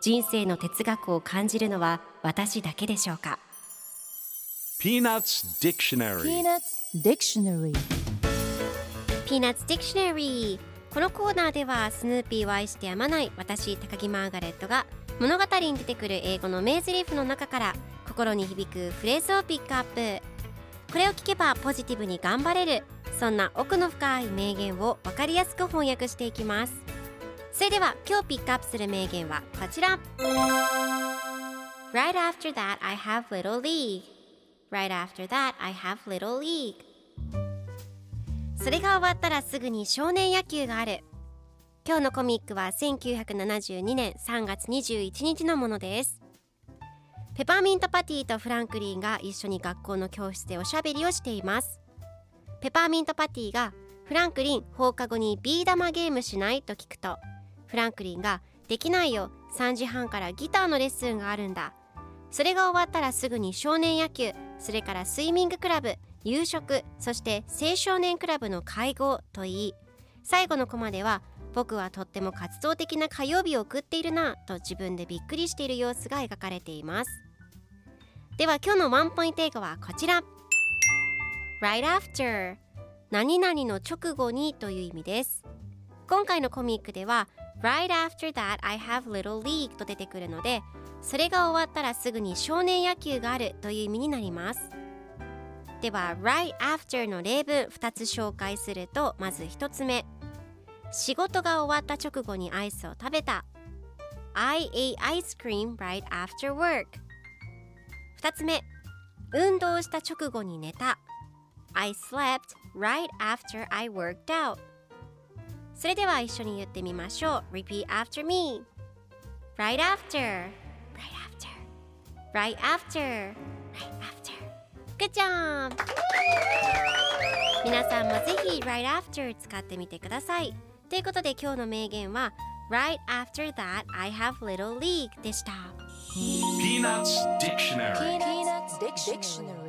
人生の哲学を感じるのは私だけでしょうか？Peanuts Dictionary. Peanuts Dictionary. Peanuts Dictionary このコーナーではスヌーピーを愛してやまない私高木マーガレットが物語に出てくる英語の名台詞の中から心に響くフレーズをピックアップ。これを聞けばポジティブに頑張れるそんな奥の深い名言を分かりやすく翻訳していきますそれでは今日ピックアップする名言はこちら。Right after that I have little league. Right after that I have little league. それが終わったらすぐに少年野球がある。今日のコミックは1972年3月21日のものです。ペパーミントパティとフランクリンが一緒に学校の教室でおしゃべりをしています。ペパーミントパティがフランクリン放課後にビー玉ゲームしないと聞くとフランクリンができないよ。3時半からギターのレッスンがあるんだ。それが終わったらすぐに少年野球。それからスイミングクラブ。夕食。そして青少年クラブの会合といい。最後のコマでは僕はとっても活動的な火曜日を送っているなと自分でびっくりしている様子が描かれています。では今日のワンポイント英語はこちら。Right after 何々の直後にという意味です。今回のコミックでは Right after that I have little league と出てくるのでそれが終わったらすぐに少年野球があるという意味になりますでは right after の例文2つ紹介するとまず1つ目仕事が終わった直後にアイスを食べた I ate ice cream right after work 2つ目運動した直後に寝た I slept right after I worked out それでは一緒に言ってみましょう Repeat after me Right after Right after Right after Right after Good job! 皆さんもぜひ Right after 使ってみてくださいということで今日の名言は Right after that I have little league でした Peanuts Dictionary Peanuts Dictionary